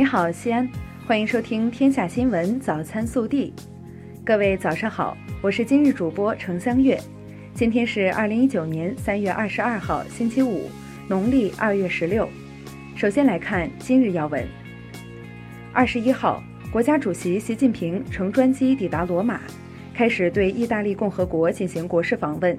你好，西安，欢迎收听《天下新闻早餐速递》。各位早上好，我是今日主播程香月。今天是二零一九年三月二十二号，星期五，农历二月十六。首先来看今日要闻。二十一号，国家主席习近平乘专机抵达罗马，开始对意大利共和国进行国事访问。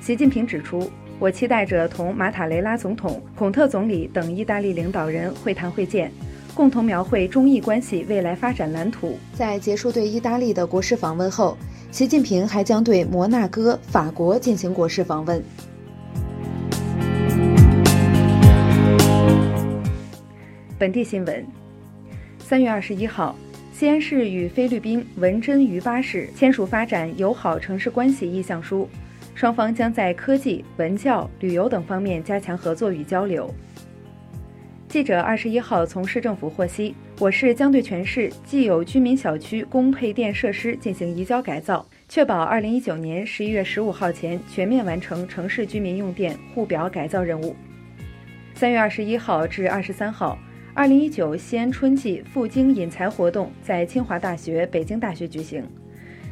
习近平指出，我期待着同马塔雷拉总统、孔特总理等意大利领导人会谈会见，共同描绘中意关系未来发展蓝图。在结束对意大利的国事访问后，习近平还将对摩纳哥、法国进行国事访问。本地新闻：三月二十一号，西安市与菲律宾文珍于巴市签署发展友好城市关系意向书。双方将在科技、文教、旅游等方面加强合作与交流。记者二十一号从市政府获悉，我市将对全市既有居民小区供配电设施进行移交改造，确保二零一九年十一月十五号前全面完成城市居民用电户表改造任务。三月二十一号至二十三号，二零一九西安春季赴京引才活动在清华大学、北京大学举行。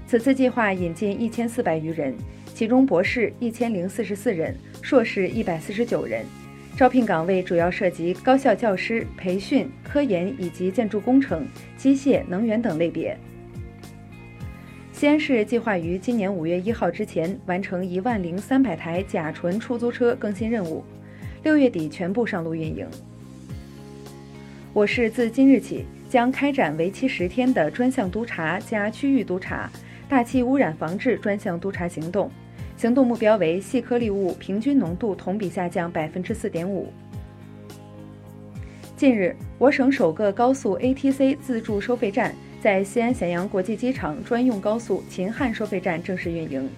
此次计划引进一千四百余人。其中博士一千零四十四人，硕士一百四十九人，招聘岗位主要涉及高校教师、培训、科研以及建筑工程、机械、能源等类别。西安市计划于今年五月一号之前完成一万零三百台甲醇出租车更新任务，六月底全部上路运营。我市自今日起将开展为期十天的专项督查加区域督查大气污染防治专项督查行动。行动目标为细颗粒物平均浓度同比下降百分之四点五。近日，我省首个高速 ATC 自助收费站在西安咸阳国际机场专用高速秦汉收费站正式运营，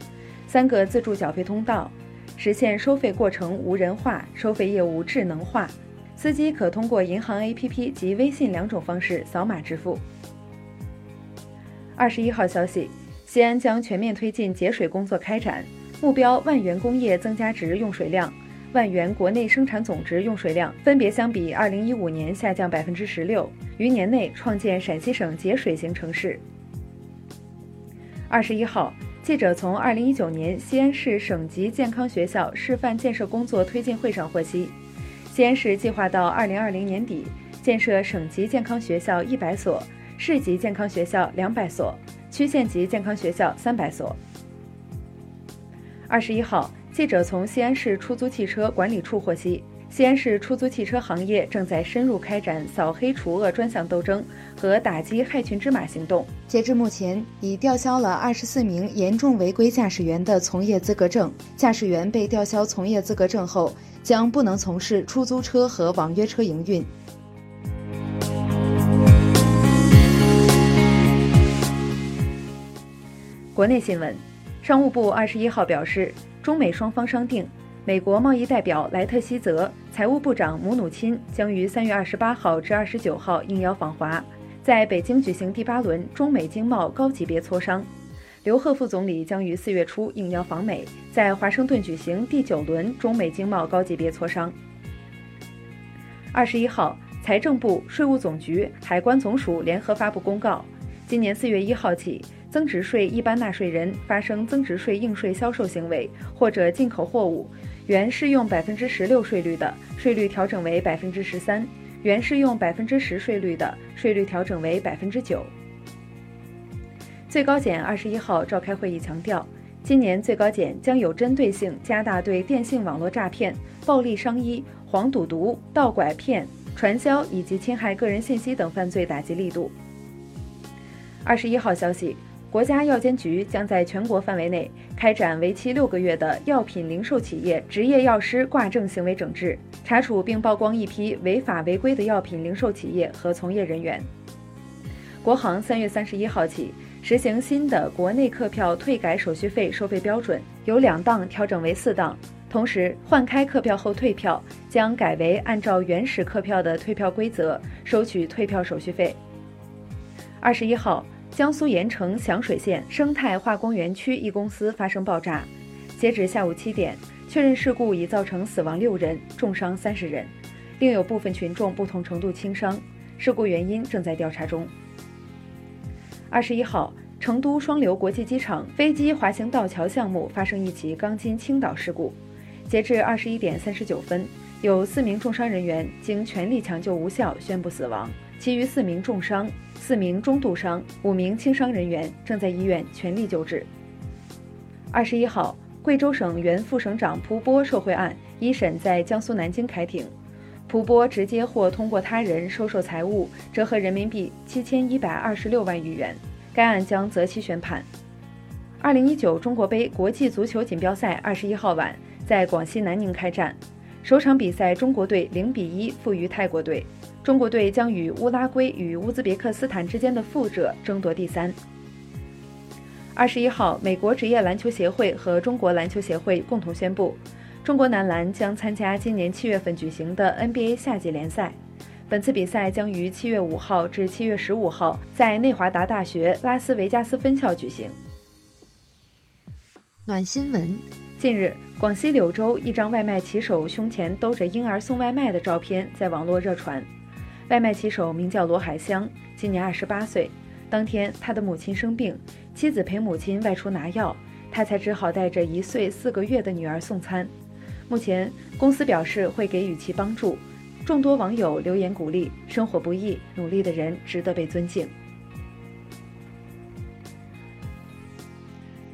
三个自助缴费通道，实现收费过程无人化、收费业务智能化，司机可通过银行 APP 及微信两种方式扫码支付。二十一号消息，西安将全面推进节水工作开展。目标万元工业增加值用水量、万元国内生产总值用水量分别相比二零一五年下降百分之十六，于年内创建陕西省节水型城市。二十一号，记者从二零一九年西安市省级健康学校示范建设工作推进会上获悉，西安市计划到二零二零年底建设省级健康学校一百所，市级健康学校两百所，区县级健康学校三百所。二十一号，记者从西安市出租汽车管理处获悉，西安市出租汽车行业正在深入开展扫黑除恶专项斗争和打击害群之马行动。截至目前，已吊销了二十四名严重违规驾驶员的从业资格证。驾驶员被吊销从业资格证后，将不能从事出租车和网约车营运。国内新闻。商务部二十一号表示，中美双方商定，美国贸易代表莱特希泽、财务部长姆努钦将于三月二十八号至二十九号应邀访华，在北京举行第八轮中美经贸高级别磋商。刘鹤副总理将于四月初应邀访美，在华盛顿举行第九轮中美经贸高级别磋商。二十一号，财政部、税务总局、海关总署联合发布公告，今年四月一号起。增值税一般纳税人发生增值税应税销售行为或者进口货物，原适用百分之十六税率的，税率调整为百分之十三；原适用百分之十税率的，税率调整为百分之九。最高检二十一号召开会议，强调，今年最高检将有针对性加大对电信网络诈骗、暴力伤医、黄赌毒、盗拐骗、传销以及侵害个人信息等犯罪打击力度。二十一号消息。国家药监局将在全国范围内开展为期六个月的药品零售企业执业药师挂证行为整治，查处并曝光一批违法违规的药品零售企业和从业人员。国航三月三十一号起实行新的国内客票退改手续费收费标准，由两档调整为四档，同时换开客票后退票将改为按照原始客票的退票规则收取退票手续费。二十一号。江苏盐城响水县生态化工园区一公司发生爆炸，截止下午七点，确认事故已造成死亡六人，重伤三十人，另有部分群众不同程度轻伤。事故原因正在调查中。二十一号，成都双流国际机场飞机滑行道桥项目发生一起钢筋倾倒事故，截至二十一点三十九分，有四名重伤人员经全力抢救无效宣布死亡，其余四名重伤、四名中度伤、五名轻伤人员正在医院全力救治。二十一号，贵州省原副省长蒲波受贿案一审在江苏南京开庭，蒲波直接或通过他人收受财物，折合人民币七千一百二十六万余元。该案将择期宣判。二零一九中国杯国际足球锦标赛二十一号晚在广西南宁开战，首场比赛中国队零比一负于泰国队，中国队将与乌拉圭与乌兹别克斯坦之间的负者争夺第三。二十一号，美国职业篮球协会和中国篮球协会共同宣布，中国男篮将参加今年七月份举行的 NBA 夏季联赛。本次比赛将于七月五号至七月十五号在内华达大学拉斯维加斯分校举行。暖新闻：近日，广西柳州一张外卖骑手胸前兜着婴儿送外卖的照片在网络热传。外卖骑手名叫罗海香，今年二十八岁。当天，他的母亲生病，妻子陪母亲外出拿药，他才只好带着一岁四个月的女儿送餐。目前，公司表示会给予其帮助。众多网友留言鼓励：“生活不易，努力的人值得被尊敬。”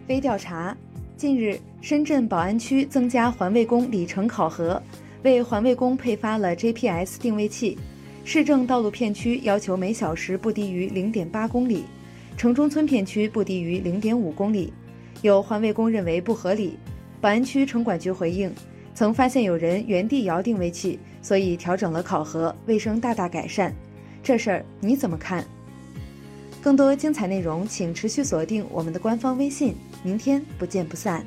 微调查：近日，深圳宝安区增加环卫工里程考核，为环卫工配发了 GPS 定位器。市政道路片区要求每小时不低于零点八公里，城中村片区不低于零点五公里。有环卫工认为不合理，宝安区城管局回应。曾发现有人原地摇定位器，所以调整了考核，卫生大大改善。这事儿你怎么看？更多精彩内容，请持续锁定我们的官方微信。明天不见不散。